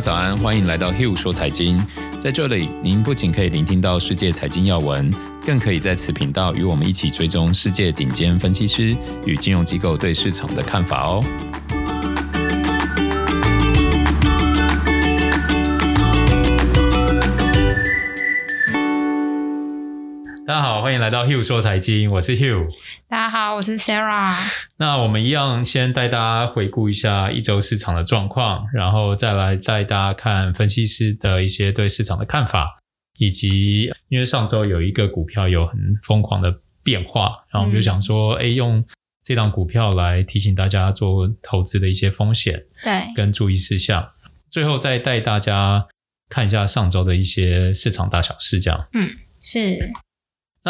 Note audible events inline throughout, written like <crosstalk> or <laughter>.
早安，欢迎来到 Hill 说财经。在这里，您不仅可以聆听到世界财经要闻，更可以在此频道与我们一起追踪世界顶尖分析师与金融机构对市场的看法哦。好，欢迎来到 Hill 说财经，我是 Hill。大家好，我是 Sarah。那我们一样先带大家回顾一下一周市场的状况，然后再来带大家看分析师的一些对市场的看法，以及因为上周有一个股票有很疯狂的变化，然后我们就想说，哎、嗯，用这档股票来提醒大家做投资的一些风险，对，跟注意事项。最后再带大家看一下上周的一些市场大小事，这样。嗯，是。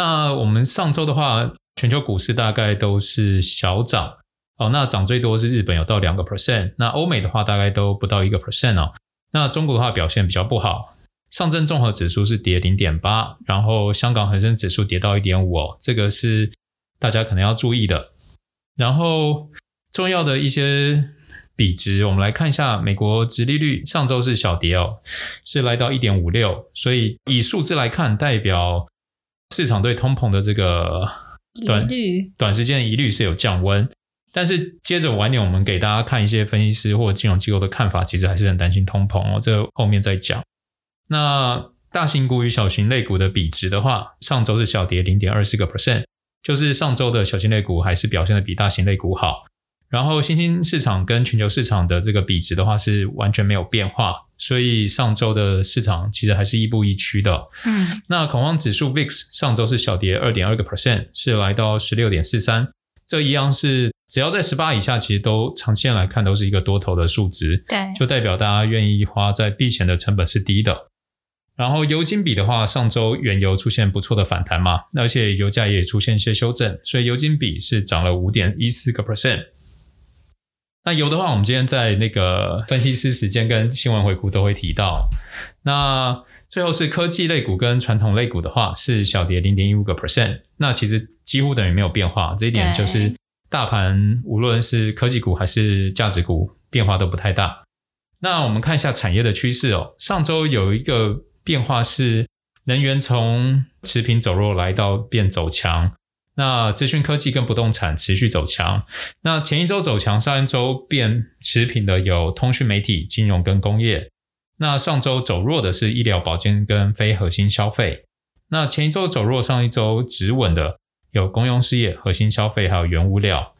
那我们上周的话，全球股市大概都是小涨哦。那涨最多是日本有到两个 percent，那欧美的话大概都不到一个 percent 哦。那中国的话表现比较不好，上证综合指数是跌零点八，然后香港恒生指数跌到一点五哦，这个是大家可能要注意的。然后重要的一些比值，我们来看一下，美国殖利率上周是小跌哦，是来到一点五六，所以以数字来看，代表。市场对通膨的这个短短时间疑虑是有降温，但是接着晚点我们给大家看一些分析师或金融机构的看法，其实还是很担心通膨哦，这个后面再讲。那大型股与小型类股的比值的话，上周是小跌零点二四个 percent，就是上周的小型类股还是表现的比大型类股好。然后新兴市场跟全球市场的这个比值的话是完全没有变化，所以上周的市场其实还是亦步亦趋的。嗯，那恐慌指数 VIX 上周是小跌二点二个 percent，是来到十六点四三，这一样是只要在十八以下，其实都长线来看都是一个多头的数值。对，就代表大家愿意花在避险的成本是低的。然后油金比的话，上周原油出现不错的反弹嘛，而且油价也出现一些修正，所以油金比是涨了五点一四个 percent。那油的话，我们今天在那个分析师时间跟新闻回顾都会提到。那最后是科技类股跟传统类股的话，是小跌零点一五个 percent。那其实几乎等于没有变化，这一点就是大盘无论是科技股还是价值股变化都不太大。那我们看一下产业的趋势哦。上周有一个变化是能源从持平走弱来到变走强。那资讯科技跟不动产持续走强。那前一周走强，上一周变持平的有通讯媒体、金融跟工业。那上周走弱的是医疗保健跟非核心消费。那前一周走弱，上一周止稳的有公用事业、核心消费还有原物料。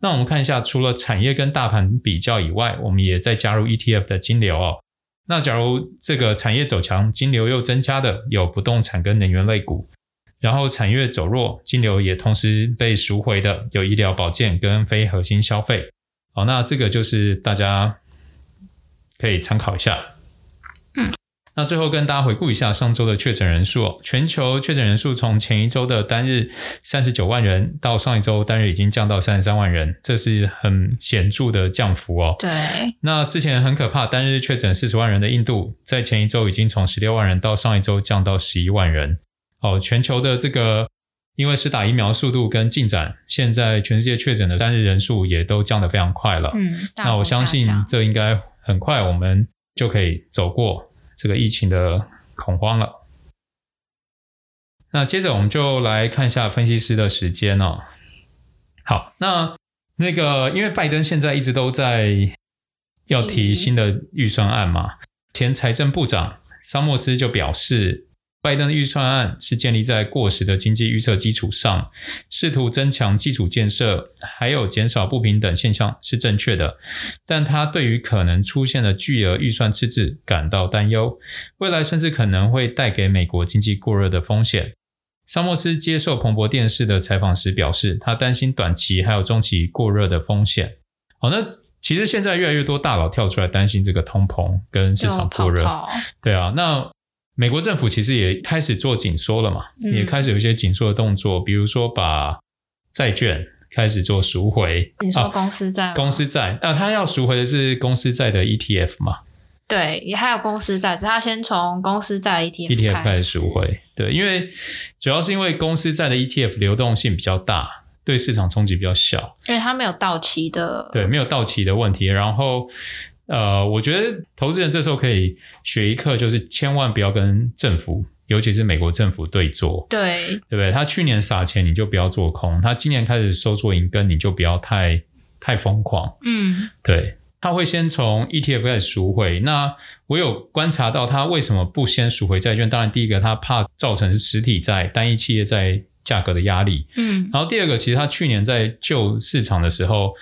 那我们看一下，除了产业跟大盘比较以外，我们也再加入 ETF 的金流哦。那假如这个产业走强，金流又增加的有不动产跟能源类股。然后产业走弱，金流也同时被赎回的有医疗保健跟非核心消费。好，那这个就是大家可以参考一下。嗯，那最后跟大家回顾一下上周的确诊人数，全球确诊人数从前一周的单日三十九万人，到上一周单日已经降到三十三万人，这是很显著的降幅哦。对。那之前很可怕，单日确诊四十万人的印度，在前一周已经从十六万人到上一周降到十一万人。哦，全球的这个因为是打疫苗速度跟进展，现在全世界确诊的单日人数也都降得非常快了。嗯，那我相信这应该很快我们就可以走过这个疫情的恐慌了。那接着我们就来看一下分析师的时间哦。好，那那个因为拜登现在一直都在要提新的预算案嘛，前财政部长沙默斯就表示。拜登的预算案是建立在过时的经济预测基础上，试图增强基础建设，还有减少不平等现象是正确的。但他对于可能出现的巨额预算赤字感到担忧，未来甚至可能会带给美国经济过热的风险。沙默斯接受彭博电视的采访时表示，他担心短期还有中期过热的风险。好，那其实现在越来越多大佬跳出来担心这个通膨跟市场过热，对啊，那。美国政府其实也开始做紧缩了嘛，嗯、也开始有一些紧缩的动作，比如说把债券开始做赎回。你说公司债、啊？公司债，那、啊、他要赎回的是公司债的 ETF 嘛？对，也还有公司债，只是他先从公司债 ETF ETF 开始赎回。对，因为主要是因为公司债的 ETF 流动性比较大，对市场冲击比较小，因为它没有到期的，对，没有到期的问题，然后。呃，我觉得投资人这时候可以学一课，就是千万不要跟政府，尤其是美国政府对坐。对，对不对？他去年撒钱，你就不要做空；他今年开始收缩银根，你就不要太太疯狂。嗯，对，他会先从 ETF 开始赎回。那我有观察到他为什么不先赎回债券？当然，第一个他怕造成实体债、单一企业债价格的压力。嗯，然后第二个，其实他去年在救市场的时候，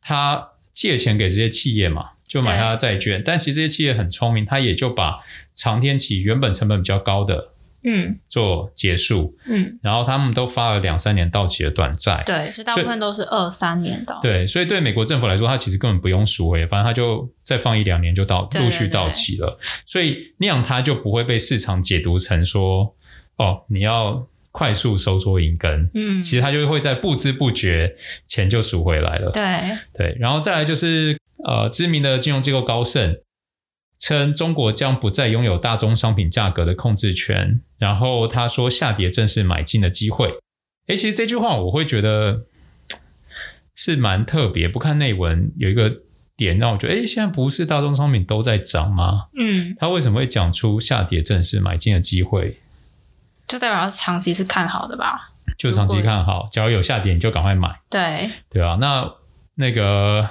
他借钱给这些企业嘛。就买他的债券，但其实这些企业很聪明，他也就把长天期原本成本比较高的，嗯，做结束，嗯，然后他们都发了两三年到期的短债，对，所以大部分都是二三年到，对，所以对美国政府来说，他其实根本不用赎回，反正他就再放一两年就到陆续到期了，所以那样他就不会被市场解读成说，哦，你要快速收缩银根，嗯，其实他就会在不知不觉钱就赎回来了，对。对，然后再来就是。呃，知名的金融机构高盛称，中国将不再拥有大宗商品价格的控制权。然后他说，下跌正是买进的机会。诶，其实这句话我会觉得是蛮特别。不看内文，有一个点让我觉得，诶，现在不是大宗商品都在涨吗？嗯，他为什么会讲出下跌正是买进的机会？就代表长期是看好的吧？就长期看好，假如有下跌你就赶快买。对，对啊，那那个。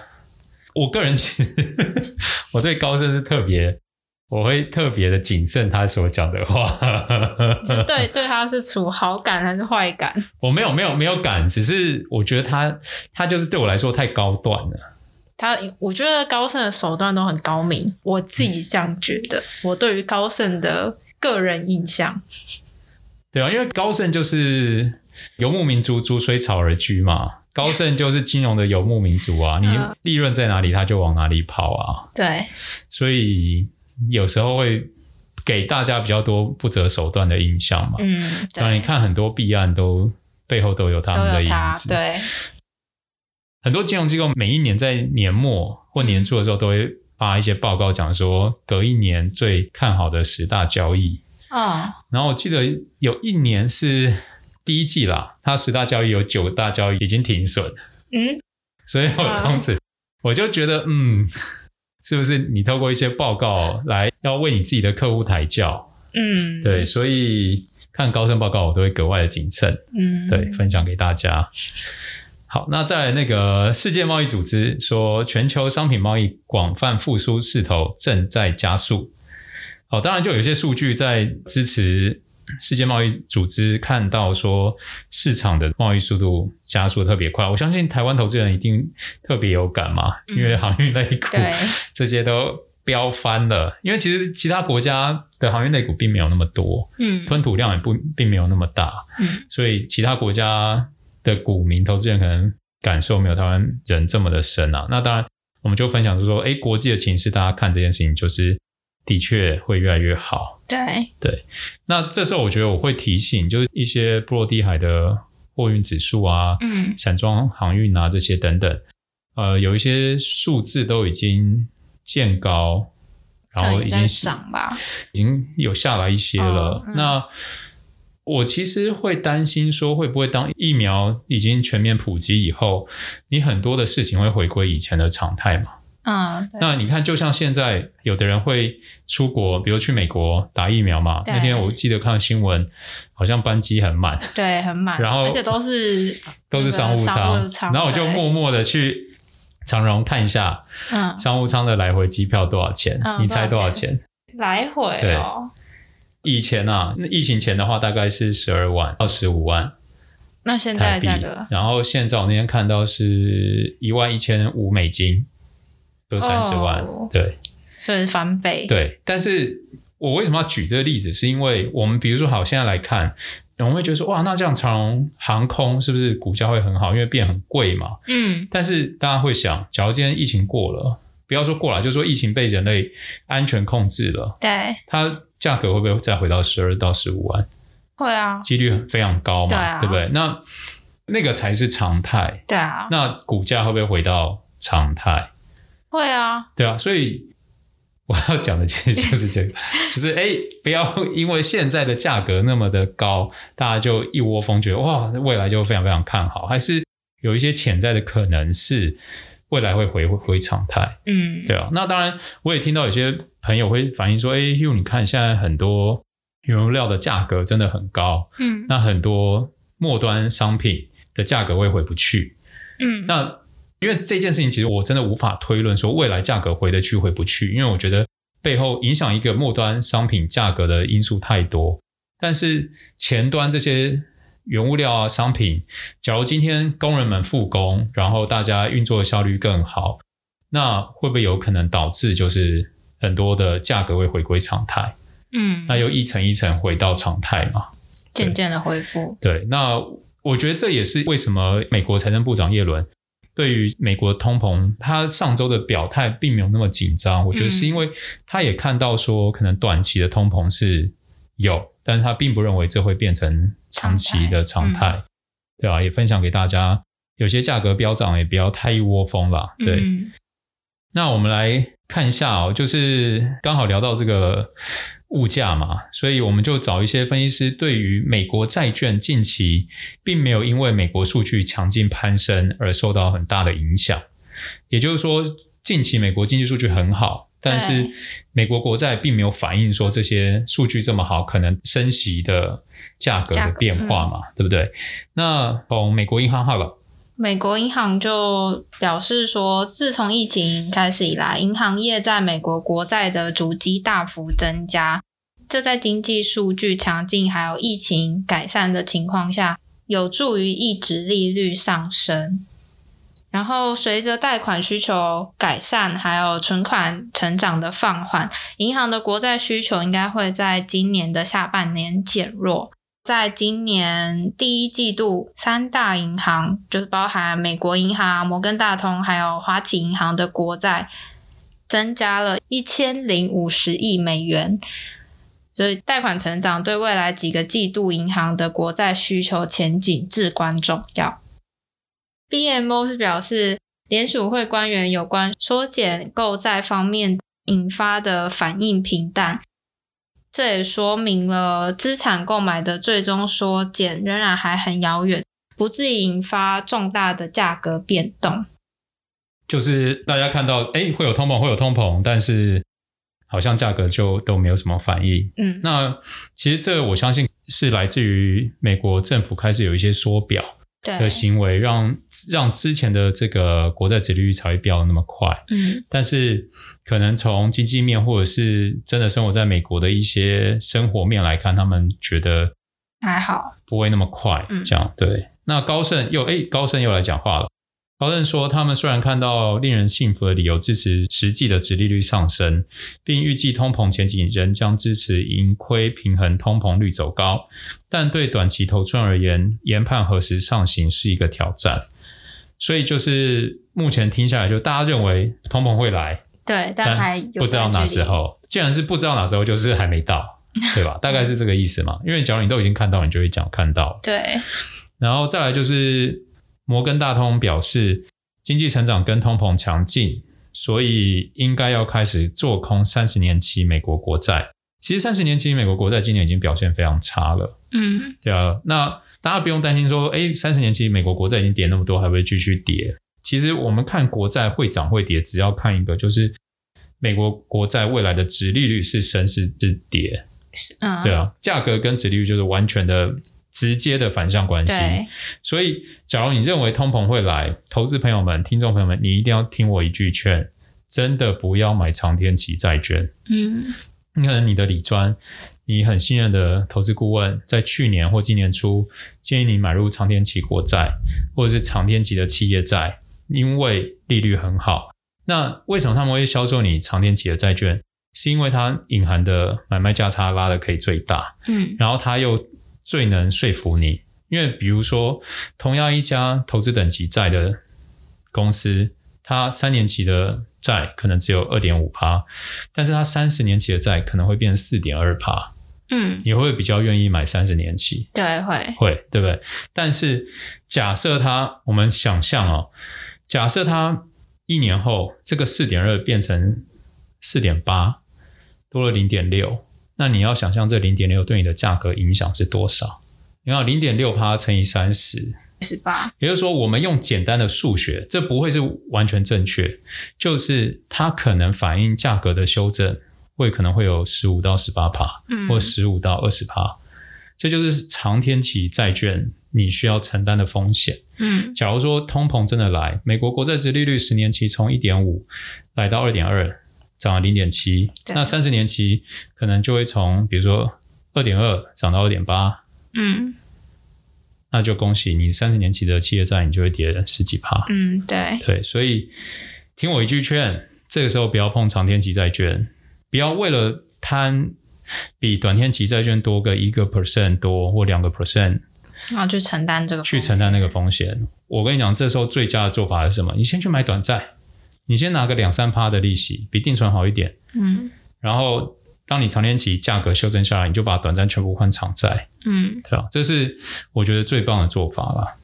我个人其实 <laughs> 我对高盛是特别，我会特别的谨慎他所讲的话。是对对他是处好感还是坏感？我没有没有没有感，只是我觉得他他就是对我来说太高段了。他我觉得高盛的手段都很高明，我自己这样觉得。嗯、我对于高盛的个人印象，对啊，因为高盛就是游牧民族，逐水草而居嘛。高盛就是金融的游牧民族啊，你利润在哪里，他就往哪里跑啊。对，所以有时候会给大家比较多不择手段的印象嘛。嗯，对。当然，你看很多弊案都背后都有他们的影子。对，很多金融机构每一年在年末或年初的时候都会发一些报告，讲说隔一年最看好的十大交易。嗯，然后我记得有一年是。第一季啦，它十大交易有九大交易已经停损，嗯，所以我从此我就觉得，嗯，是不是你透过一些报告来要为你自己的客户抬轿？嗯，对，所以看高盛报告我都会格外的谨慎，嗯，对，分享给大家。好，那在那个世界贸易组织说，全球商品贸易广泛复苏势头正在加速。好，当然就有一些数据在支持。世界贸易组织看到说，市场的贸易速度加速特别快，我相信台湾投资人一定特别有感嘛，嗯、因为航运类股 <laughs> 这些都飙翻了。因为其实其他国家的航运类股并没有那么多，嗯，吞吐量也不并没有那么大，嗯，所以其他国家的股民投资人可能感受没有台湾人这么的深啊。那当然，我们就分享就是说，诶，国际的情势，大家看这件事情就是。的确会越来越好。对对，那这时候我觉得我会提醒，就是一些波罗的海的货运指数啊，嗯，散装航运啊这些等等，呃，有一些数字都已经见高，然后已经上吧，已经有下来一些了。哦嗯、那我其实会担心说，会不会当疫苗已经全面普及以后，你很多的事情会回归以前的常态嘛？嗯，那你看，就像现在有的人会出国，比如去美国打疫苗嘛。那天我记得看新闻，好像班机很满，对，很满，然后而且都是都是商务舱，然后我就默默的去长荣看一下，嗯，商务舱的来回机票多少钱？你猜多少钱？来回哦，以前啊，那疫情前的话大概是十二万到十五万，那现在价格，然后现在我那天看到是一万一千五美金。都三十万，oh, 对，所以是翻倍。对，但是我为什么要举这个例子？是因为我们比如说，好，现在来看，我们会觉得说，哇，那这样长荣航空是不是股价会很好？因为变很贵嘛。嗯。但是大家会想，假如今天疫情过了，不要说过了，就是说疫情被人类安全控制了，对，它价格会不会再回到十二到十五万？会啊，几率非常高嘛，对啊，对不对？那那个才是常态。对啊。那股价会不会回到常态？会啊，对啊，所以我要讲的其实 <laughs> 就是这个，就是哎，不要因为现在的价格那么的高，大家就一窝蜂觉得哇，未来就非常非常看好，还是有一些潜在的可能是未来会回回常态。嗯，对啊。那当然，我也听到有些朋友会反映说：“哎，Hugh，你看现在很多原料的价格真的很高。”嗯，那很多末端商品的价格会回不去。嗯，那因为这件事情，其实我真的无法推论说未来价格回得去回不去，因为我觉得背后影响一个末端商品价格的因素太多。但是前端这些。原物料啊，商品，假如今天工人们复工，然后大家运作的效率更好，那会不会有可能导致就是很多的价格会回归常态？嗯，那又一层一层回到常态嘛？渐渐的恢复。对，那我觉得这也是为什么美国财政部长耶伦对于美国通膨，他上周的表态并没有那么紧张。我觉得是因为他也看到说，可能短期的通膨是有，但是他并不认为这会变成。长期的常态，嗯、对吧？也分享给大家，有些价格飙涨，也不要太一窝蜂啦。对，嗯、那我们来看一下哦，就是刚好聊到这个物价嘛，所以我们就找一些分析师，对于美国债券近期并没有因为美国数据强劲攀升而受到很大的影响，也就是说，近期美国经济数据很好。但是美国国债并没有反映说这些数据这么好，可能升息的价格的变化嘛，嗯、对不对？那从美国银行好了，美国银行就表示说，自从疫情开始以来，银行业在美国国债的主基大幅增加，这在经济数据强劲还有疫情改善的情况下，有助于抑制利率上升。然后，随着贷款需求改善，还有存款成长的放缓，银行的国债需求应该会在今年的下半年减弱。在今年第一季度，三大银行就是包含美国银行、摩根大通还有花旗银行的国债增加了一千零五十亿美元，所以贷款成长对未来几个季度银行的国债需求前景至关重要。BMO 是表示，联储会官员有关缩减购债方面引发的反应平淡，这也说明了资产购买的最终缩减仍然还很遥远，不至于引发重大的价格变动。就是大家看到，哎，会有通膨，会有通膨，但是好像价格就都没有什么反应。嗯，那其实这我相信是来自于美国政府开始有一些缩表。的行为让让之前的这个国债殖利率才会飙的那么快，嗯，但是可能从经济面或者是真的生活在美国的一些生活面来看，他们觉得还好，不会那么快，嗯，这样对。那高盛又哎，高盛又来讲话了。高盛说，他们虽然看到令人信服的理由支持实际的殖利率上升，并预计通膨前景仍将支持盈亏平衡通膨率走高，但对短期投资人而言，研判何时上行是一个挑战。所以就是目前听下来，就大家认为通膨会来，对，但还不知道哪时候。既然是不知道哪时候，就是还没到，对吧？大概是这个意思嘛。因为假如你都已经看到，你就会讲看到。对，然后再来就是。摩根大通表示，经济成长跟通膨强劲，所以应该要开始做空三十年期美国国债。其实三十年期美国国债今年已经表现非常差了。嗯，对啊。那大家不用担心说，诶，三十年期美国国债已经跌那么多，还会继续跌？其实我们看国债会涨会跌，只要看一个，就是美国国债未来的殖利率是升是跌。嗯，对啊，价格跟殖利率就是完全的。直接的反向关系，所以假如你认为通膨会来，投资朋友们、听众朋友们，你一定要听我一句劝，真的不要买长天期债券。嗯，你可能你的理专，你很信任的投资顾问，在去年或今年初建议你买入长天期国债，或者是长天期的企业债，因为利率很好。那为什么他们会销售你长天期的债券？是因为它隐含的买卖价差拉的可以最大。嗯，然后它又。最能说服你，因为比如说，同样一家投资等级债的公司，它三年期的债可能只有二点五趴，但是它三十年期的债可能会变成四点二趴。嗯，你会比较愿意买三十年期？对，会会，对不对？但是假设它，我们想象哦，假设它一年后这个四点二变成四点八，多了零点六。那你要想象这零点六对你的价格影响是多少？你看零点六趴乘以三十，十八。也就是说，我们用简单的数学，这不会是完全正确，就是它可能反映价格的修正会可能会有十五到十八趴，嗯，或十五到二十趴，这就是长天期债券你需要承担的风险。嗯，假如说通膨真的来，美国国债殖利率十年期从一点五来到二点二。涨了零点七，那三十年期可能就会从比如说二点二涨到二点八，嗯，那就恭喜你三十年期的企业债你就会跌十几趴，嗯，对对，所以听我一句劝，这个时候不要碰长天期债券，不要为了贪比短天期债券多个一个 percent 多或两个 percent，然后去承担这个去承担那个风险。我跟你讲，这时候最佳的做法是什么？你先去买短债。你先拿个两三趴的利息，比定存好一点。嗯，然后当你长年期价格修正下来，你就把短债全部换长债。嗯，对吧？这是我觉得最棒的做法了。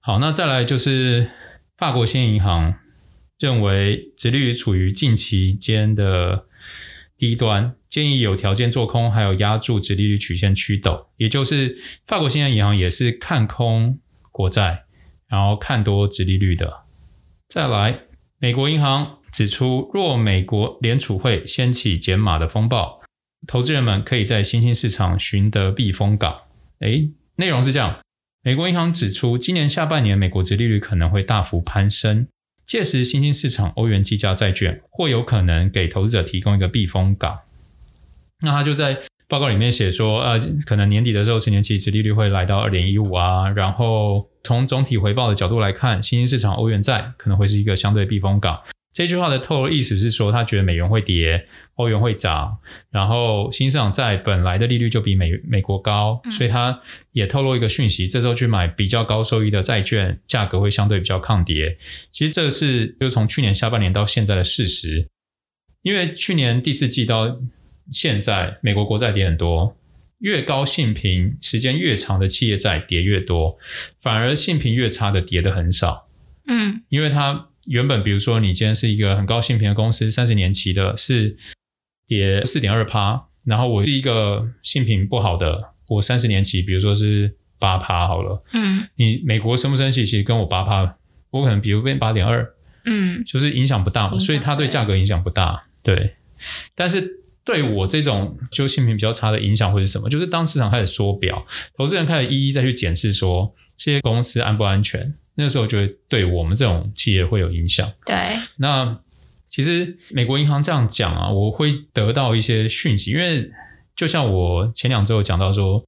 好，那再来就是法国兴业银行认为殖利率处于近期间的低端，建议有条件做空，还有压住殖利率曲线趋陡。也就是法国兴业银行也是看空国债，然后看多殖利率的。再来，美国银行指出，若美国联储会掀起减码的风暴，投资人们可以在新兴市场寻得避风港。诶，内容是这样：美国银行指出，今年下半年美国殖利率可能会大幅攀升，届时新兴市场欧元计价债券或有可能给投资者提供一个避风港。那他就在。报告里面写说，呃，可能年底的时候，十年期殖利率会来到二点一五啊。然后从总体回报的角度来看，新兴市场欧元债可能会是一个相对避风港。这句话的透露意思是说，他觉得美元会跌，欧元会涨。然后新兴市场债本来的利率就比美美国高，所以他也透露一个讯息：这时候去买比较高收益的债券，价格会相对比较抗跌。其实这是就从去年下半年到现在的事实，因为去年第四季到。现在美国国债跌很多，越高信评时间越长的企业债跌越多，反而信评越差的跌的很少。嗯，因为它原本比如说你今天是一个很高信评的公司，三十年期的是跌四点二趴，然后我是一个信评不好的，我三十年期比如说是八趴好了。嗯，你美国升不升息其实跟我八趴，我可能比如变八点二，嗯，就是影响不大嘛，所以它对价格影响不大。对，但是。对我这种就性评比较差的影响会是什么？就是当市场开始缩表，投资人开始一一再去检视说这些公司安不安全，那个时候就会对我们这种企业会有影响。对，那其实美国银行这样讲啊，我会得到一些讯息，因为就像我前两周有讲到说，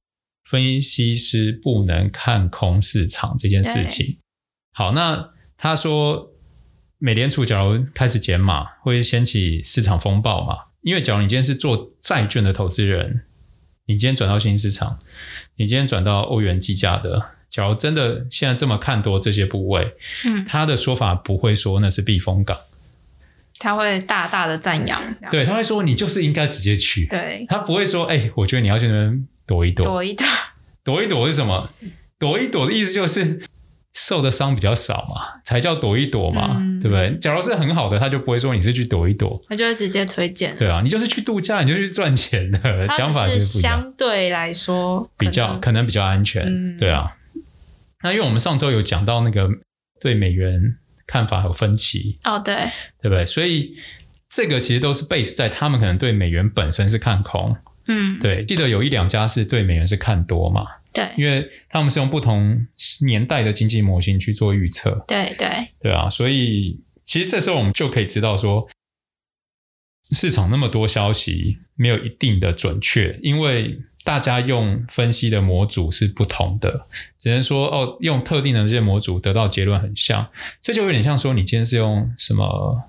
分析师不能看空市场这件事情。好，那他说美联储假如开始减码，会掀起市场风暴嘛？因为假如你今天是做债券的投资人，你今天转到新兴市场，你今天转到欧元计价的，假如真的现在这么看多这些部位，嗯，他的说法不会说那是避风港，他会大大的赞扬，对，他会说你就是应该直接去，对，他不会说，哎、欸，我觉得你要去那边躲一躲，躲一躲，躲一躲是什么？躲一躲的意思就是。受的伤比较少嘛，才叫躲一躲嘛，嗯、对不对？假如是很好的，他就不会说你是去躲一躲，他就会直接推荐。对啊，你就是去度假，你就去赚钱的，讲法就是相对来说比较可能比较安全，嗯、对啊。那因为我们上周有讲到那个对美元看法有分歧哦，对，对不对？所以这个其实都是 base 在他们可能对美元本身是看空，嗯，对。记得有一两家是对美元是看多嘛。对，因为他们是用不同年代的经济模型去做预测。对对对啊，所以其实这时候我们就可以知道说，市场那么多消息没有一定的准确，因为大家用分析的模组是不同的，只能说哦，用特定的这些模组得到结论很像，这就有点像说你今天是用什么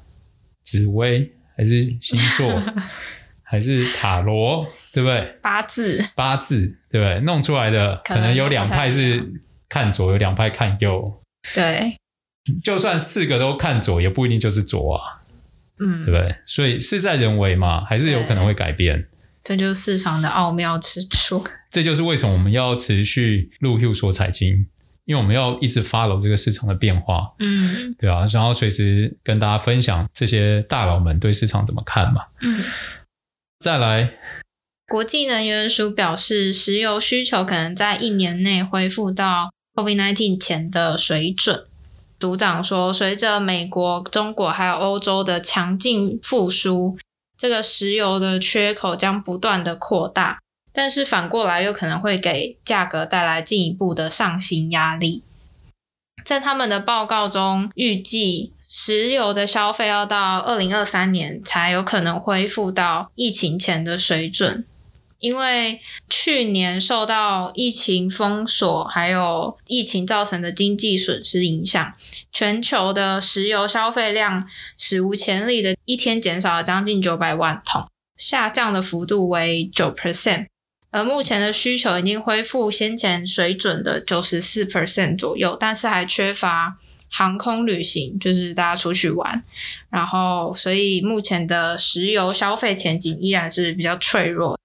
紫薇还是星座？<laughs> 还是塔罗，对不对？八字，八字，对不对？弄出来的可能有两派是看左，有两派看右。对，就算四个都看左，也不一定就是左啊。嗯，对不对？所以事在人为嘛，还是有可能会改变。这就是市场的奥妙之处。这就是为什么我们要持续录 Hugh 说财经，因为我们要一直 follow 这个市场的变化。嗯，对啊，然后随时跟大家分享这些大佬们对市场怎么看嘛。嗯。再来，国际能源署表示，石油需求可能在一年内恢复到 COVID-19 前的水准。组长说，随着美国、中国还有欧洲的强劲复苏，这个石油的缺口将不断的扩大，但是反过来又可能会给价格带来进一步的上行压力。在他们的报告中，预计石油的消费要到二零二三年才有可能恢复到疫情前的水准。因为去年受到疫情封锁，还有疫情造成的经济损失影响，全球的石油消费量史无前例的一天减少了将近九百万桶，下降的幅度为九 percent。而目前的需求已经恢复先前水准的九十四 percent 左右，但是还缺乏航空旅行，就是大家出去玩，然后所以目前的石油消费前景依然是比较脆弱。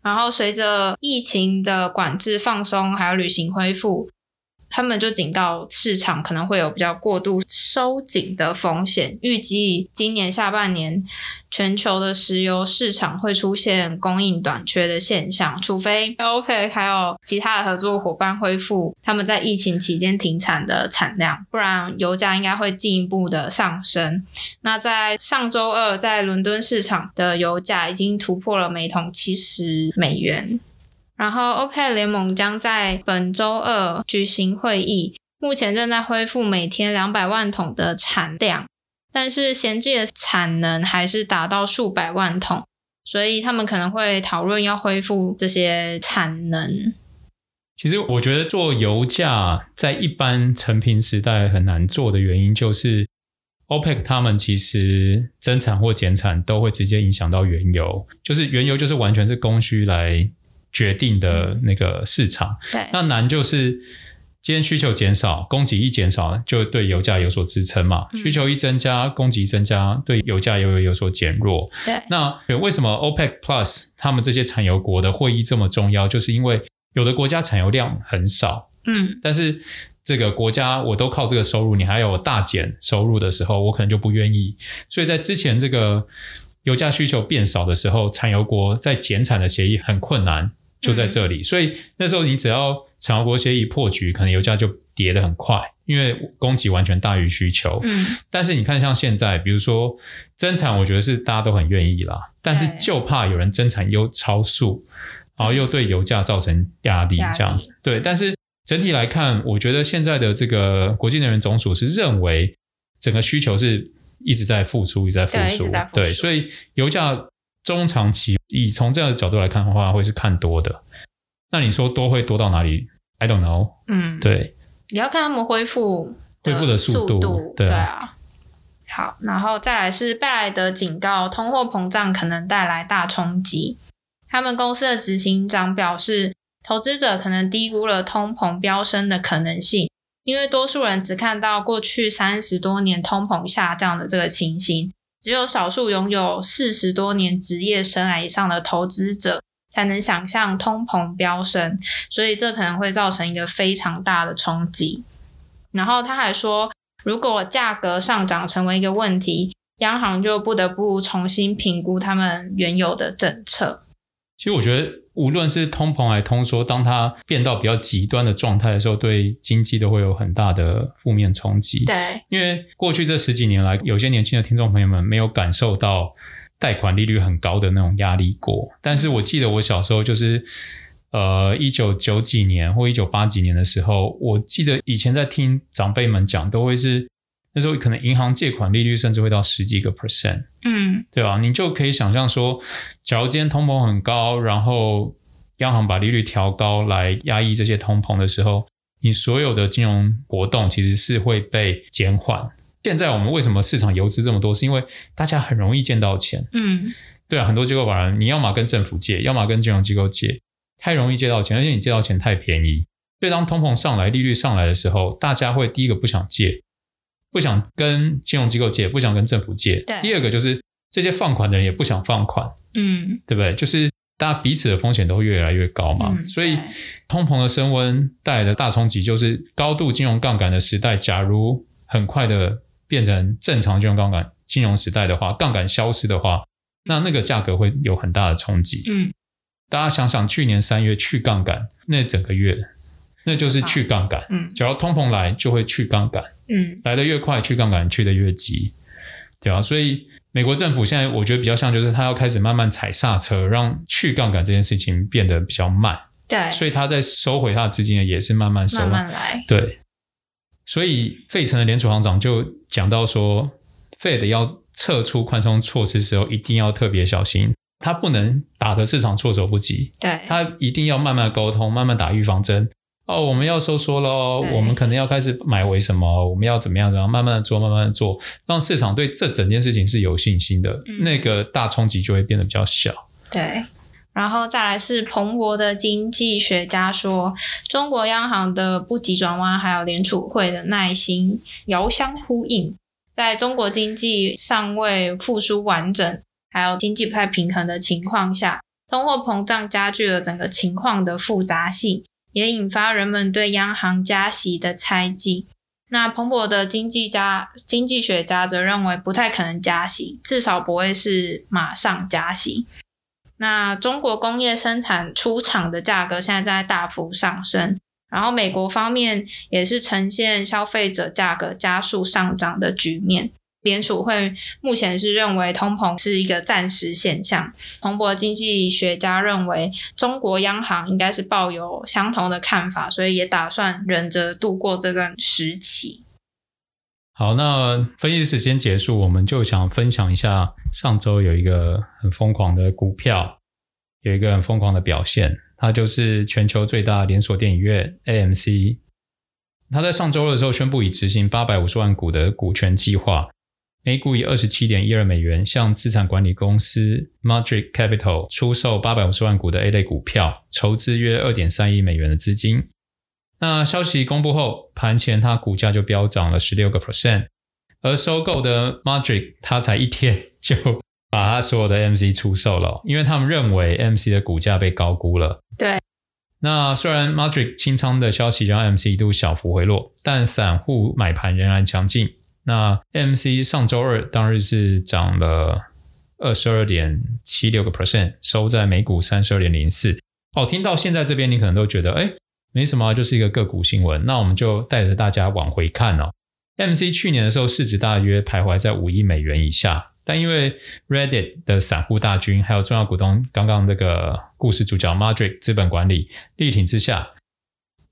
然后，随着疫情的管制放松，还有旅行恢复。他们就警告市场可能会有比较过度收紧的风险，预计今年下半年全球的石油市场会出现供应短缺的现象，除非 OPEC 还有其他的合作伙伴恢复他们在疫情期间停产的产量，不然油价应该会进一步的上升。那在上周二，在伦敦市场的油价已经突破了每桶七十美元。然后，OPEC 联盟将在本周二举行会议，目前正在恢复每天两百万桶的产量，但是闲置的产能还是达到数百万桶，所以他们可能会讨论要恢复这些产能。其实，我觉得做油价在一般成平时代很难做的原因，就是 OPEC 他们其实增产或减产都会直接影响到原油，就是原油就是完全是供需来。决定的那个市场，嗯、对，那难就是今天需求减少，供给一减少，就对油价有所支撑嘛。嗯、需求一增加，供给增加，对油价又会有所减弱。对，那为什么 OPEC Plus 他们这些产油国的会议这么重要？就是因为有的国家产油量很少，嗯，但是这个国家我都靠这个收入，你还有大减收入的时候，我可能就不愿意。所以在之前这个油价需求变少的时候，产油国在减产的协议很困难。就在这里，嗯、所以那时候你只要产油国协议破局，可能油价就跌得很快，因为供给完全大于需求。嗯，但是你看，像现在，比如说增产，我觉得是大家都很愿意啦，但是就怕有人增产又超速，然后又对油价造成压力，这样子。对，但是整体来看，我觉得现在的这个国际能源总署是认为整个需求是一直在复苏，一直在复苏。对，所以油价。中长期以从这样的角度来看的话，会是看多的。那你说多会多到哪里？I don't know。嗯，对，你要看他们恢复恢复的速度。对啊。对啊。好，然后再来是贝莱德警告，通货膨胀可能带来大冲击。他们公司的执行长表示，投资者可能低估了通膨飙升的可能性，因为多数人只看到过去三十多年通膨下降的这个情形。只有少数拥有四十多年职业生涯以上的投资者才能想象通膨飙升，所以这可能会造成一个非常大的冲击。然后他还说，如果价格上涨成为一个问题，央行就不得不重新评估他们原有的政策。其实我觉得。无论是通膨还是通缩，当它变到比较极端的状态的时候，对经济都会有很大的负面冲击。对，因为过去这十几年来，有些年轻的听众朋友们没有感受到贷款利率很高的那种压力过。但是我记得我小时候就是，呃，一九九几年或一九八几年的时候，我记得以前在听长辈们讲，都会是。那时候可能银行借款利率甚至会到十几个 percent，嗯，对吧？你就可以想象说，假如今天通膨很高，然后央行把利率调高来压抑这些通膨的时候，你所有的金融活动其实是会被减缓。现在我们为什么市场游资这么多？是因为大家很容易见到钱，嗯，对啊，很多机构法人，你要么跟政府借，要么跟金融机构借，太容易借到钱，而且你借到钱太便宜。所以当通膨上来，利率上来的时候，大家会第一个不想借。不想跟金融机构借，不想跟政府借。对第二个就是这些放款的人也不想放款，嗯，对不对？就是大家彼此的风险都会越来越高嘛。嗯、所以通膨的升温带来的大冲击，就是高度金融杠杆的时代，假如很快的变成正常金融杠杆金融时代的话，杠杆消失的话，那那个价格会有很大的冲击。嗯，大家想想，去年三月去杠杆那整个月。那就是去杠杆。嗯，只要通膨来，就会去杠杆。嗯，来得越快，去杠杆去得越急，对啊，所以美国政府现在我觉得比较像，就是他要开始慢慢踩刹车，让去杠杆这件事情变得比较慢。对，所以他在收回他的资金呢，也是慢慢收，慢慢来。对，所以费城的联储行长就讲到说，Fed 要撤出宽松措施的时候，一定要特别小心，他不能打得市场措手不及。对，他一定要慢慢沟通，慢慢打预防针。哦，我们要收缩喽，我们可能要开始买回什么，我们要怎么样？然后慢慢的做，慢慢的做，让市场对这整件事情是有信心的，嗯、那个大冲击就会变得比较小。对。然后再来是彭博的经济学家说，中国央行的不急转弯，还有联储会的耐心遥相呼应。在中国经济尚未复苏完整，还有经济不太平衡的情况下，通货膨胀加剧了整个情况的复杂性，也引发人们对央行加息的猜忌。那彭博的经济家、经济学家则认为，不太可能加息，至少不会是马上加息。那中国工业生产出厂的价格现在在大幅上升，然后美国方面也是呈现消费者价格加速上涨的局面。联储会目前是认为通膨是一个暂时现象。彭博经济学家认为中国央行应该是抱有相同的看法，所以也打算忍着度过这段时期。好，那分析时间结束，我们就想分享一下上周有一个很疯狂的股票，有一个很疯狂的表现，它就是全球最大连锁电影院 AMC。它在上周二的时候宣布已执行八百五十万股的股权计划，每股以二十七点一二美元向资产管理公司 Madrick Capital 出售八百五十万股的 A 类股票，筹资约二点三亿美元的资金。那消息公布后，盘前它股价就飙涨了十六个 percent，而收购的 Madrick 它才一天就把它所有的 AMC 出售了，因为他们认为 AMC 的股价被高估了。对。那虽然 Madrick 清仓的消息让 AMC 一度小幅回落，但散户买盘仍然强劲。那 MC 上周二当日是涨了二十二点七六个 percent，收在每股三十二点零四。哦，听到现在这边，你可能都觉得，哎。没什么，就是一个个股新闻。那我们就带着大家往回看哦。MC 去年的时候市值大约徘徊在五亿美元以下，但因为 Reddit 的散户大军，还有重要股东刚刚那个故事主角 Madrick 资本管理力挺之下，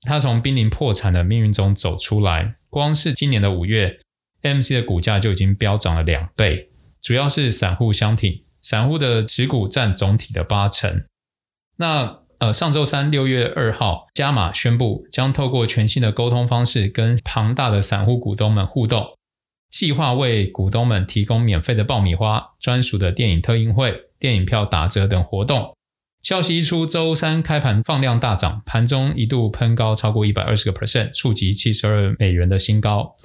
他从濒临破产的命运中走出来。光是今年的五月 MC 的股价就已经飙涨了两倍，主要是散户相挺，散户的持股占总体的八成。那呃，上周三六月二号，加码宣布将透过全新的沟通方式跟庞大的散户股东们互动，计划为股东们提供免费的爆米花、专属的电影特映会、电影票打折等活动。消息一出，周三开盘放量大涨，盘中一度喷高超过一百二十个 percent，触及七十二美元的新高，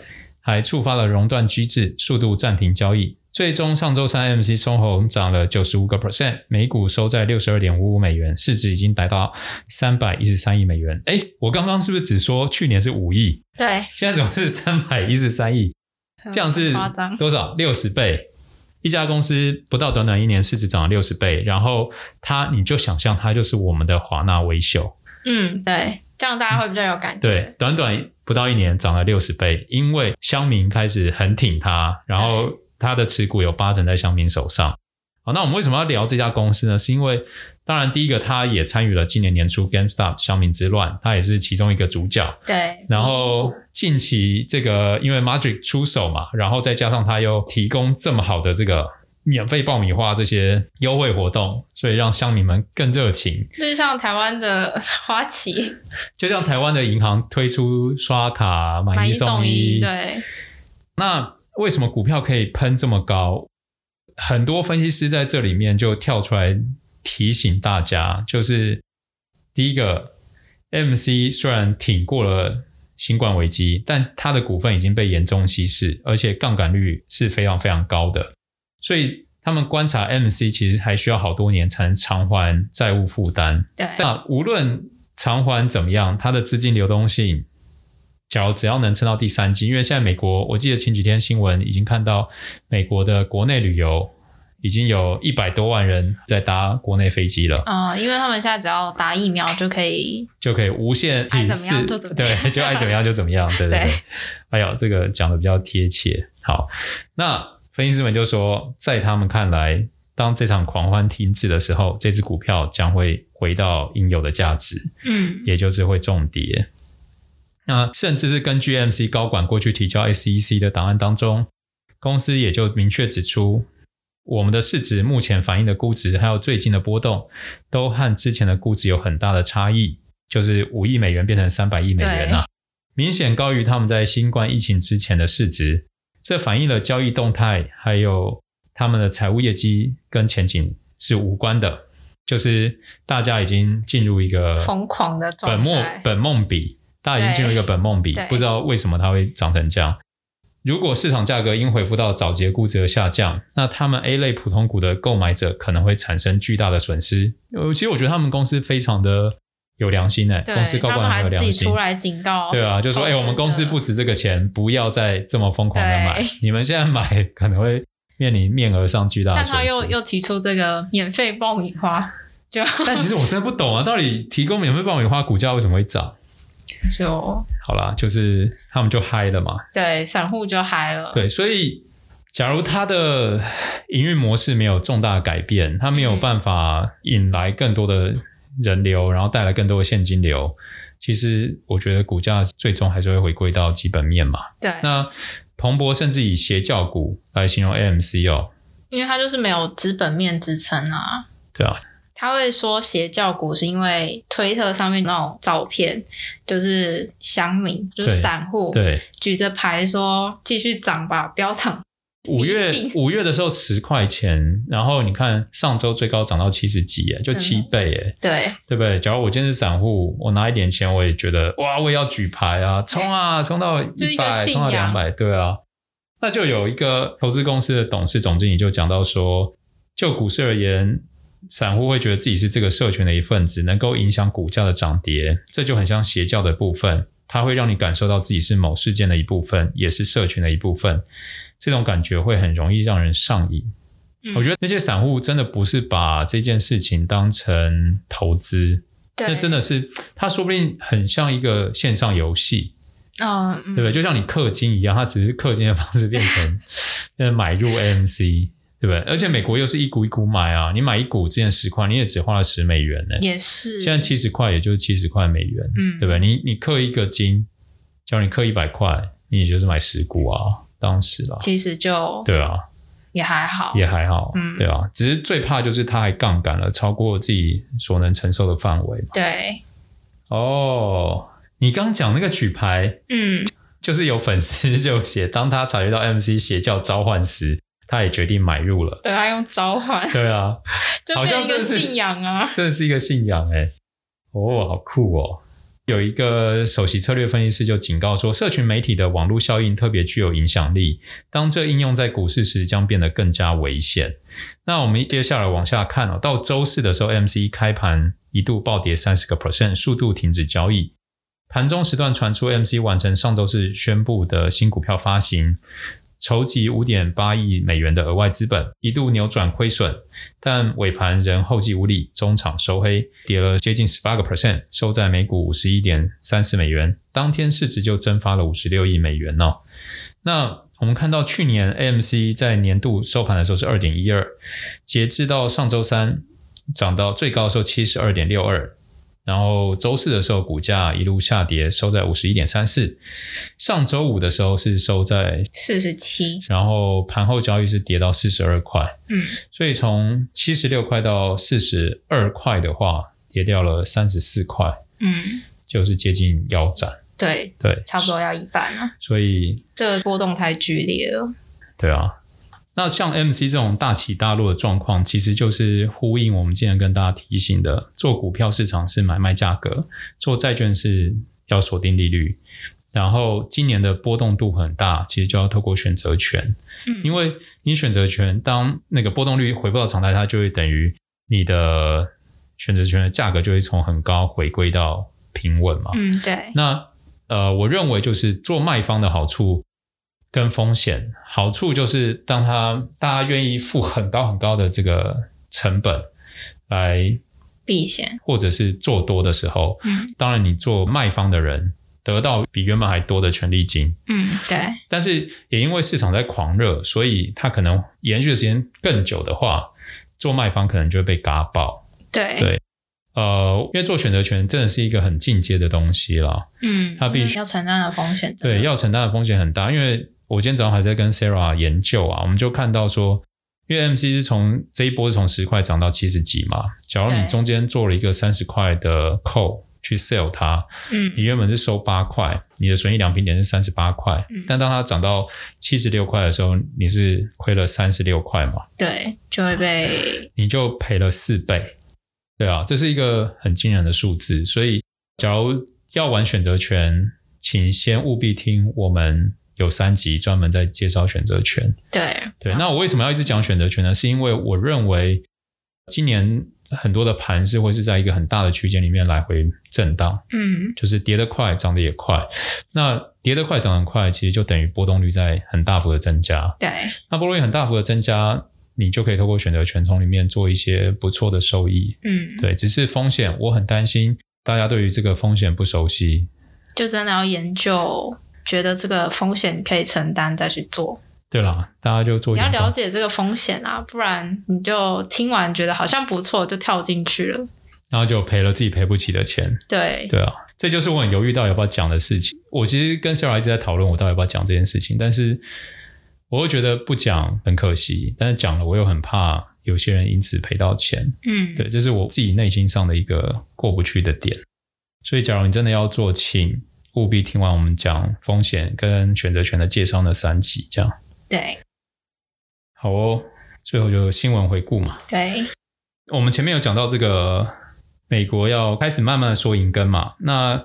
还触发了熔断机制，速度暂停交易。最终，上周三 AMC 收红涨了九十五个 percent，每股收在六十二点五五美元，市值已经达到三百一十三亿美元。哎，我刚刚是不是只说去年是五亿？对，现在怎么是三百一十三亿？这样是多少？六十倍？一家公司不到短短一年市值涨了六十倍，然后它你就想象它就是我们的华纳维修。嗯，对，这样大家会比较有感觉。对，短短不到一年涨了六十倍，因为乡民开始很挺他，然后。他的持股有八成在乡民手上。好，那我们为什么要聊这家公司呢？是因为，当然，第一个，他也参与了今年年初 GameStop 乡民之乱，他也是其中一个主角。对。然后近期这个，因为 Madrick 出手嘛，然后再加上他又提供这么好的这个免费爆米花这些优惠活动，所以让乡民们更热情。就像台湾的 <laughs> 花旗，<laughs> 就像台湾的银行推出刷卡买一送一。对。那。为什么股票可以喷这么高？很多分析师在这里面就跳出来提醒大家，就是第一个，AMC 虽然挺过了新冠危机，但它的股份已经被严重稀释，而且杠杆率是非常非常高的，所以他们观察 AMC 其实还需要好多年才能偿还债务负担。对，那无论偿还怎么样，它的资金流动性。假如只要能撑到第三季，因为现在美国，我记得前几天新闻已经看到美国的国内旅游已经有一百多万人在搭国内飞机了。嗯，因为他们现在只要打疫苗就可以，就可以无限爱怎么样就怎么样，对，就爱怎么样就怎么样，对对 <laughs> 对。哎呦，这个讲的比较贴切。好，那分析师们就说，在他们看来，当这场狂欢停止的时候，这只股票将会回到应有的价值，嗯，也就是会重跌。那甚至是根据 AMC 高管过去提交 SEC 的档案当中，公司也就明确指出，我们的市值目前反映的估值，还有最近的波动，都和之前的估值有很大的差异，就是五亿美元变成三百亿美元啊，明显高于他们在新冠疫情之前的市值。这反映了交易动态，还有他们的财务业绩跟前景是无关的，就是大家已经进入一个疯狂的，本末本梦比。大家已经进入一个本梦比，不知道为什么它会涨成这样。如果市场价格应回复到早节估值而下降，那他们 A 类普通股的购买者可能会产生巨大的损失。呃，其实我觉得他们公司非常的有良心诶、欸，公司高管很有良心，出来警告，对啊，就说哎、欸，我们公司不值这个钱，不要再这么疯狂的买。<laughs> 你们现在买可能会面临面额上巨大的损失。但他又又提出这个免费爆米花，就 <laughs> 但其实我真的不懂啊，到底提供免费爆米花，股价为什么会涨？<laughs> 就好啦，就是他们就嗨了嘛。对，散户就嗨了。对，所以假如他的营运模式没有重大改变，他没有办法引来更多的人流，嗯、然后带来更多的现金流，其实我觉得股价最终还是会回归到基本面嘛。对。那彭博甚至以邪教股来形容 AMC 哦，因为它就是没有资本面支撑啊。对啊。他会说邪教股是因为推特上面那种照片，就是乡民，就是散户，对，举着牌说继续涨吧，飙涨。五月五月的时候十块钱，然后你看上周最高涨到七十几，哎，就七倍，哎，对，对不对？假如我今天是散户，我拿一点钱，我也觉得哇，我也要举牌啊，冲啊，冲到一百，冲到两百，对啊。那就有一个投资公司的董事总经理就讲到说，就股市而言。散户会觉得自己是这个社群的一份子，能够影响股价的涨跌，这就很像邪教的部分，它会让你感受到自己是某事件的一部分，也是社群的一部分。这种感觉会很容易让人上瘾。嗯、我觉得那些散户真的不是把这件事情当成投资，那真的是他说不定很像一个线上游戏，啊嗯、对不对？就像你氪金一样，他只是氪金的方式变成 <laughs> 买入 AMC。对不对？而且美国又是一股一股买啊，你买一股之前十块，你也只花了十美元呢。也是。现在七十块，也就是七十块美元，嗯，对不对？你你氪一个金，叫你氪一百块，你也就是买十股啊。当时啊，其实就对啊，也还好，也还好，嗯，对啊。只是最怕就是他还杠杆了，超过自己所能承受的范围嘛。对。哦，你刚讲那个举牌，嗯，就是有粉丝就写，当他察觉到 MC 邪教召唤时。他也决定买入了，对，他用召唤，对啊，<laughs> 好像这是信仰啊，这是一个信仰哎，哦，好酷哦！有一个首席策略分析师就警告说，社群媒体的网络效应特别具有影响力，当这应用在股市时，将变得更加危险。那我们接下来往下看哦，到周四的时候，MC 开盘一度暴跌三十个 percent，速度停止交易。盘中时段传出，MC 完成上周四宣布的新股票发行。筹集五点八亿美元的额外资本，一度扭转亏损，但尾盘仍后继无力，中场收黑，跌了接近十八个 percent，收在每股五十一点三四美元。当天市值就蒸发了五十六亿美元哦。那我们看到去年 AMC 在年度收盘的时候是二点一二，截至到上周三涨到最高的时候七十二点六二。然后周四的时候，股价一路下跌，收在五十一点三四。上周五的时候是收在四十七，然后盘后交易是跌到四十二块。嗯，所以从七十六块到四十二块的话，跌掉了三十四块。嗯，就是接近腰斩。对对，差不多要一半了。所以这个波动太剧烈了。对啊。那像 MC 这种大起大落的状况，其实就是呼应我们今天跟大家提醒的：做股票市场是买卖价格，做债券是要锁定利率。然后今年的波动度很大，其实就要透过选择权。嗯，因为你选择权当那个波动率回复到常态，它就会等于你的选择权的价格就会从很高回归到平稳嘛。嗯，对。那呃，我认为就是做卖方的好处。跟风险，好处就是当他大家愿意付很高很高的这个成本来避险，或者是做多的时候，嗯，当然你做卖方的人得到比原本还多的权利金，嗯，对。但是也因为市场在狂热，所以它可能延续的时间更久的话，做卖方可能就会被嘎爆。对对。呃，因为做选择权真的是一个很进阶的东西啦，嗯，它必须要承担的风险，对，要承担的风险很大。因为我今天早上还在跟 Sarah 研究啊，我们就看到说，因为 MC 是从这一波是从十块涨到七十几嘛，假如你中间做了一个三十块的 call 去 sell 它，嗯，你原本是收八块，你的损益两平点是三十八块，嗯，但当它涨到七十六块的时候，你是亏了三十六块嘛，对，就会被你就赔了四倍。对啊，这是一个很惊人的数字，所以假如要玩选择权，请先务必听我们有三集专门在介绍选择权。对对，那我为什么要一直讲选择权呢？是因为我认为今年很多的盘是会是在一个很大的区间里面来回震荡，嗯，就是跌得快，涨得也快。那跌得快，涨得快，其实就等于波动率在很大幅的增加。对，那波动率很大幅的增加。你就可以透过选择权从里面做一些不错的收益，嗯，对，只是风险，我很担心大家对于这个风险不熟悉，就真的要研究，觉得这个风险可以承担再去做。对啦，大家就做。你要了解这个风险啊，不然你就听完觉得好像不错，就跳进去了，然后就赔了自己赔不起的钱。对，对啊，这就是我很犹豫到要不要讲的事情。我其实跟 Sarah 一直在讨论，我到底要不要讲这件事情，但是。我又觉得不讲很可惜，但是讲了我又很怕有些人因此赔到钱。嗯，对，这是我自己内心上的一个过不去的点。所以，假如你真的要做，请务必听完我们讲风险跟选择权的介绍那三集，这样。对，好哦。最后就新闻回顾嘛。对，我们前面有讲到这个美国要开始慢慢的缩银根嘛，那。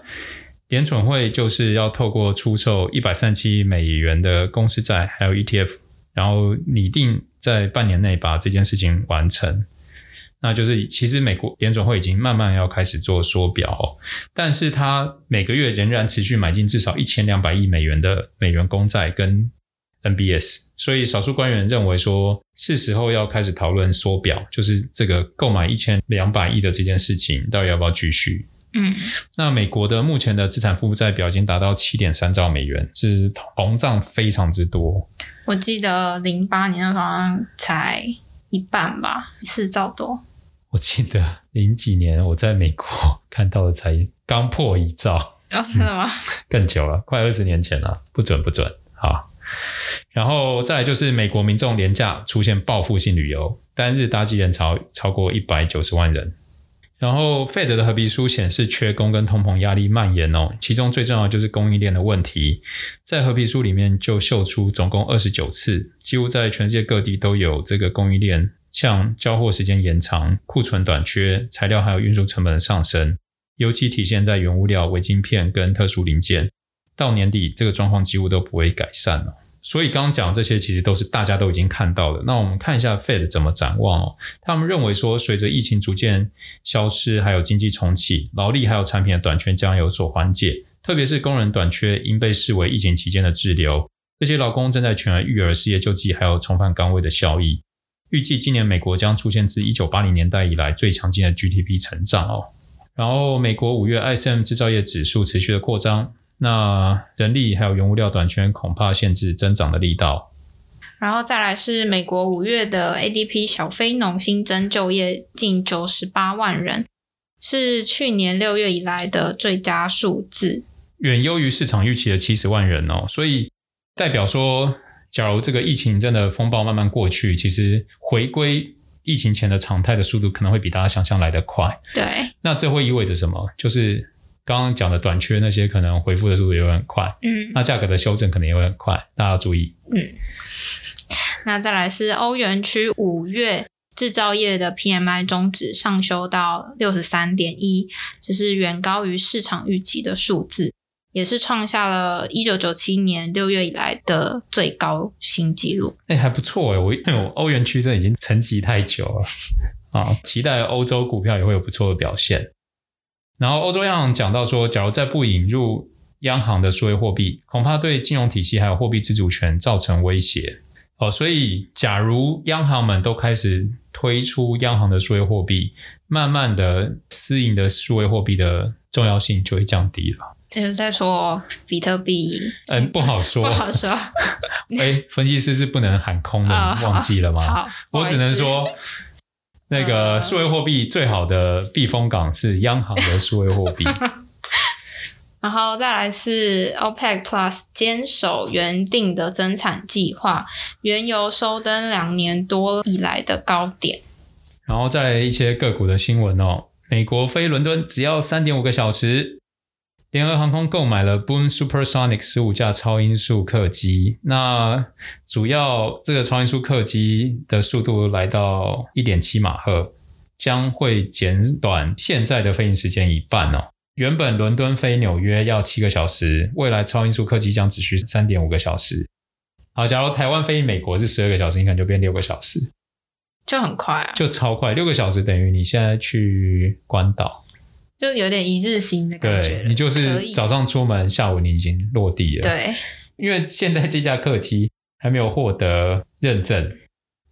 联准会就是要透过出售一百三十七亿美元的公司债，还有 ETF，然后拟定在半年内把这件事情完成。那就是其实美国联准会已经慢慢要开始做缩表，但是它每个月仍然持续买进至少一千两百亿美元的美元公债跟 NBS，所以少数官员认为说是时候要开始讨论缩表，就是这个购买一千两百亿的这件事情到底要不要继续。嗯，那美国的目前的资产负债表已经达到七点三兆美元，是膨胀非常之多。我记得零八年那时候才一半吧，四兆多。我记得零几年我在美国 <laughs> 看到的才刚破一兆，哦，真的吗？嗯，更久了，快二十年前了，不准不准。好，然后再来就是美国民众廉价出现报复性旅游，单日搭机人潮超过一百九十万人。然后，Fed 的褐皮书显示，缺工跟通膨压力蔓延哦。其中最重要就是供应链的问题，在褐皮书里面就秀出总共二十九次，几乎在全世界各地都有这个供应链，像交货时间延长、库存短缺、材料还有运输成本的上升，尤其体现在原物料、微晶片跟特殊零件。到年底，这个状况几乎都不会改善了。所以刚刚讲这些其实都是大家都已经看到的。那我们看一下 Fed 怎么展望哦。他们认为说，随着疫情逐渐消失，还有经济重启，劳力还有产品的短缺将有所缓解。特别是工人短缺，应被视为疫情期间的滞留。这些劳工正在全额育儿、失业救济，还有重返岗位的效益。预计今年美国将出现自一九八零年代以来最强劲的 GDP 成长哦。然后美国五月 ISM 制造业指数持续的扩张。那人力还有原物料短缺，恐怕限制增长的力道。然后再来是美国五月的 ADP 小非农新增就业近九十八万人，是去年六月以来的最佳数字，远优于市场预期的七十万人哦。所以代表说，假如这个疫情真的风暴慢慢过去，其实回归疫情前的常态的速度可能会比大家想象来得快。对，那这会意味着什么？就是。刚刚讲的短缺那些可能回复的速度也会很快，嗯，那价格的修正可能也会很快，大家要注意。嗯，那再来是欧元区五月制造业的 PMI 终值上修到六十三点一，这是远高于市场预期的数字，也是创下了一九九七年六月以来的最高新纪录。哎、还不错哎，我我欧元区这已经沉寂太久了啊，期待欧洲股票也会有不错的表现。然后欧洲央行讲到说，假如再不引入央行的数位货币，恐怕对金融体系还有货币自主权造成威胁。哦，所以假如央行们都开始推出央行的数位货币，慢慢的私营的数位货币的重要性就会降低了。就是在说比特币，嗯，不好说，不好说。<laughs> 哎，分析师是不能喊空的，哦、忘记了吗？好，我只能说，那个数位货币最好的避风港是央行的数位货币。<laughs> 然后再来是 OPEC Plus 坚守原定的增产计划，原油收登两年多以来的高点。然后再来一些个股的新闻哦，美国飞伦敦只要三点五个小时。联合航空购买了 Boom Supersonic 十五架超音速客机，那主要这个超音速客机的速度来到一点七马赫，将会减短现在的飞行时间一半哦。原本伦敦飞纽约要七个小时，未来超音速客机将只需三点五个小时。好，假如台湾飞美国是十二个小时，你看就变六个小时，就很快啊，就超快，六个小时等于你现在去关岛。就有点一日行的感觉，对，你就是早上出门，下午你已经落地了。对，因为现在这架客机还没有获得认证，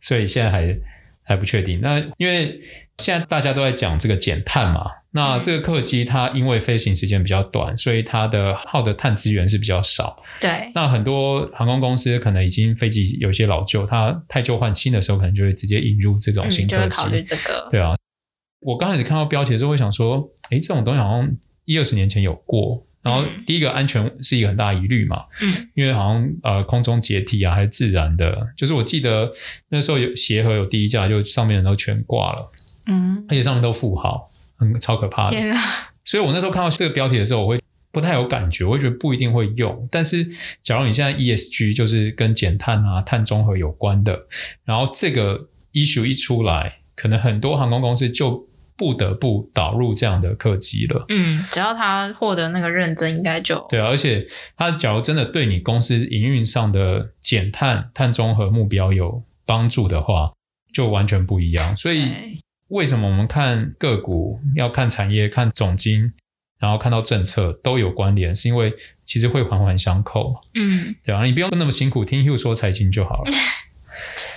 所以现在还还不确定。那因为现在大家都在讲这个减碳嘛，那这个客机它因为飞行时间比较短，所以它的耗的碳资源是比较少。对，那很多航空公司可能已经飞机有些老旧，它太旧换新的时候，可能就会直接引入这种新客机。嗯，就会考虑这个。对啊。我刚开始看到标题的时候，会想说，哎，这种东西好像一二十年前有过。然后第一个安全是一个很大疑虑嘛，嗯，因为好像呃空中解体啊，还是自然的。就是我记得那时候有协和有第一架，就上面人都全挂了，嗯，而且上面都负号，很超可怕的。天啊！<laughs> 所以我那时候看到这个标题的时候，我会不太有感觉，我会觉得不一定会用。但是假如你现在 ESG 就是跟减碳啊、碳中和有关的，然后这个 issue 一出来，可能很多航空公司就不得不导入这样的客机了。嗯，只要他获得那个认证，应该就对啊。而且他假如真的对你公司营运上的减碳、碳中和目标有帮助的话，就完全不一样。所以为什么我们看个股要看产业、看总经，然后看到政策都有关联？是因为其实会环环相扣。嗯，对啊，你不用那么辛苦听 Hugh 说财经就好了。<laughs>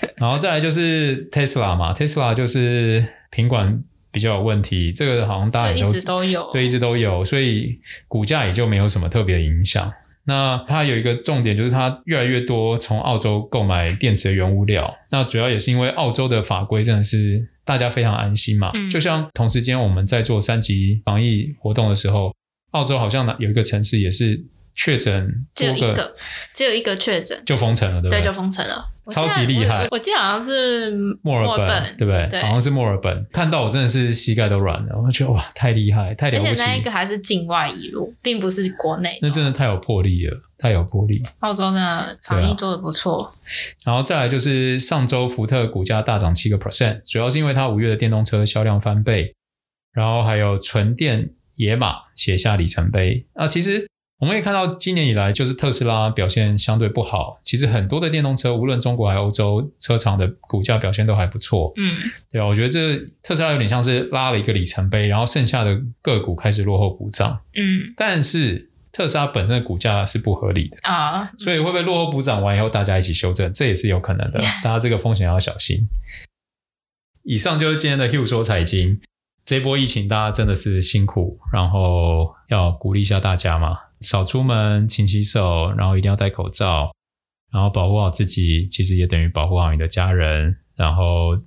<laughs> 然后再来就是 Tesla 嘛，Tesla 就是品管。比较有问题，这个好像大家也都，一直都有，对，一直都有，所以股价也就没有什么特别的影响。那它有一个重点，就是它越来越多从澳洲购买电池的原物料。那主要也是因为澳洲的法规真的是大家非常安心嘛。嗯、就像同时间我们在做三级防疫活动的时候，澳洲好像有一个城市也是确诊，只有一个，只有一个确诊就封城了，对不对？对，就封城了。超级厉害我！我记得好像是墨尔本，对不对？对，好像是墨尔本。看到我真的是膝盖都软了，我觉得哇，太厉害，太了不起！而且那一个还是境外移入，并不是国内。那真的太有魄力了，太有魄力。澳洲的防疫做的不错。啊。然后再来就是上周福特股价大涨七个 percent，主要是因为它五月的电动车销量翻倍，然后还有纯电野马写下里程碑啊，其实。我们也看到，今年以来就是特斯拉表现相对不好。其实很多的电动车，无论中国还是欧洲车厂的股价表现都还不错。嗯，对啊，我觉得这特斯拉有点像是拉了一个里程碑，然后剩下的个股开始落后补涨。嗯，但是特斯拉本身的股价是不合理的啊，所以会不会落后补涨完以后大家一起修正，这也是有可能的。大家这个风险要小心。以上就是今天的 Hugh 说财经。这波疫情大家真的是辛苦，然后要鼓励一下大家嘛。少出门，勤洗手，然后一定要戴口罩，然后保护好自己，其实也等于保护好你的家人，然后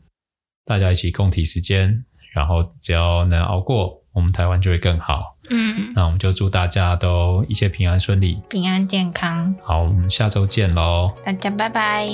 大家一起共体时间，然后只要能熬过，我们台湾就会更好。嗯，那我们就祝大家都一切平安顺利，平安健康。好，我们下周见喽，大家拜拜。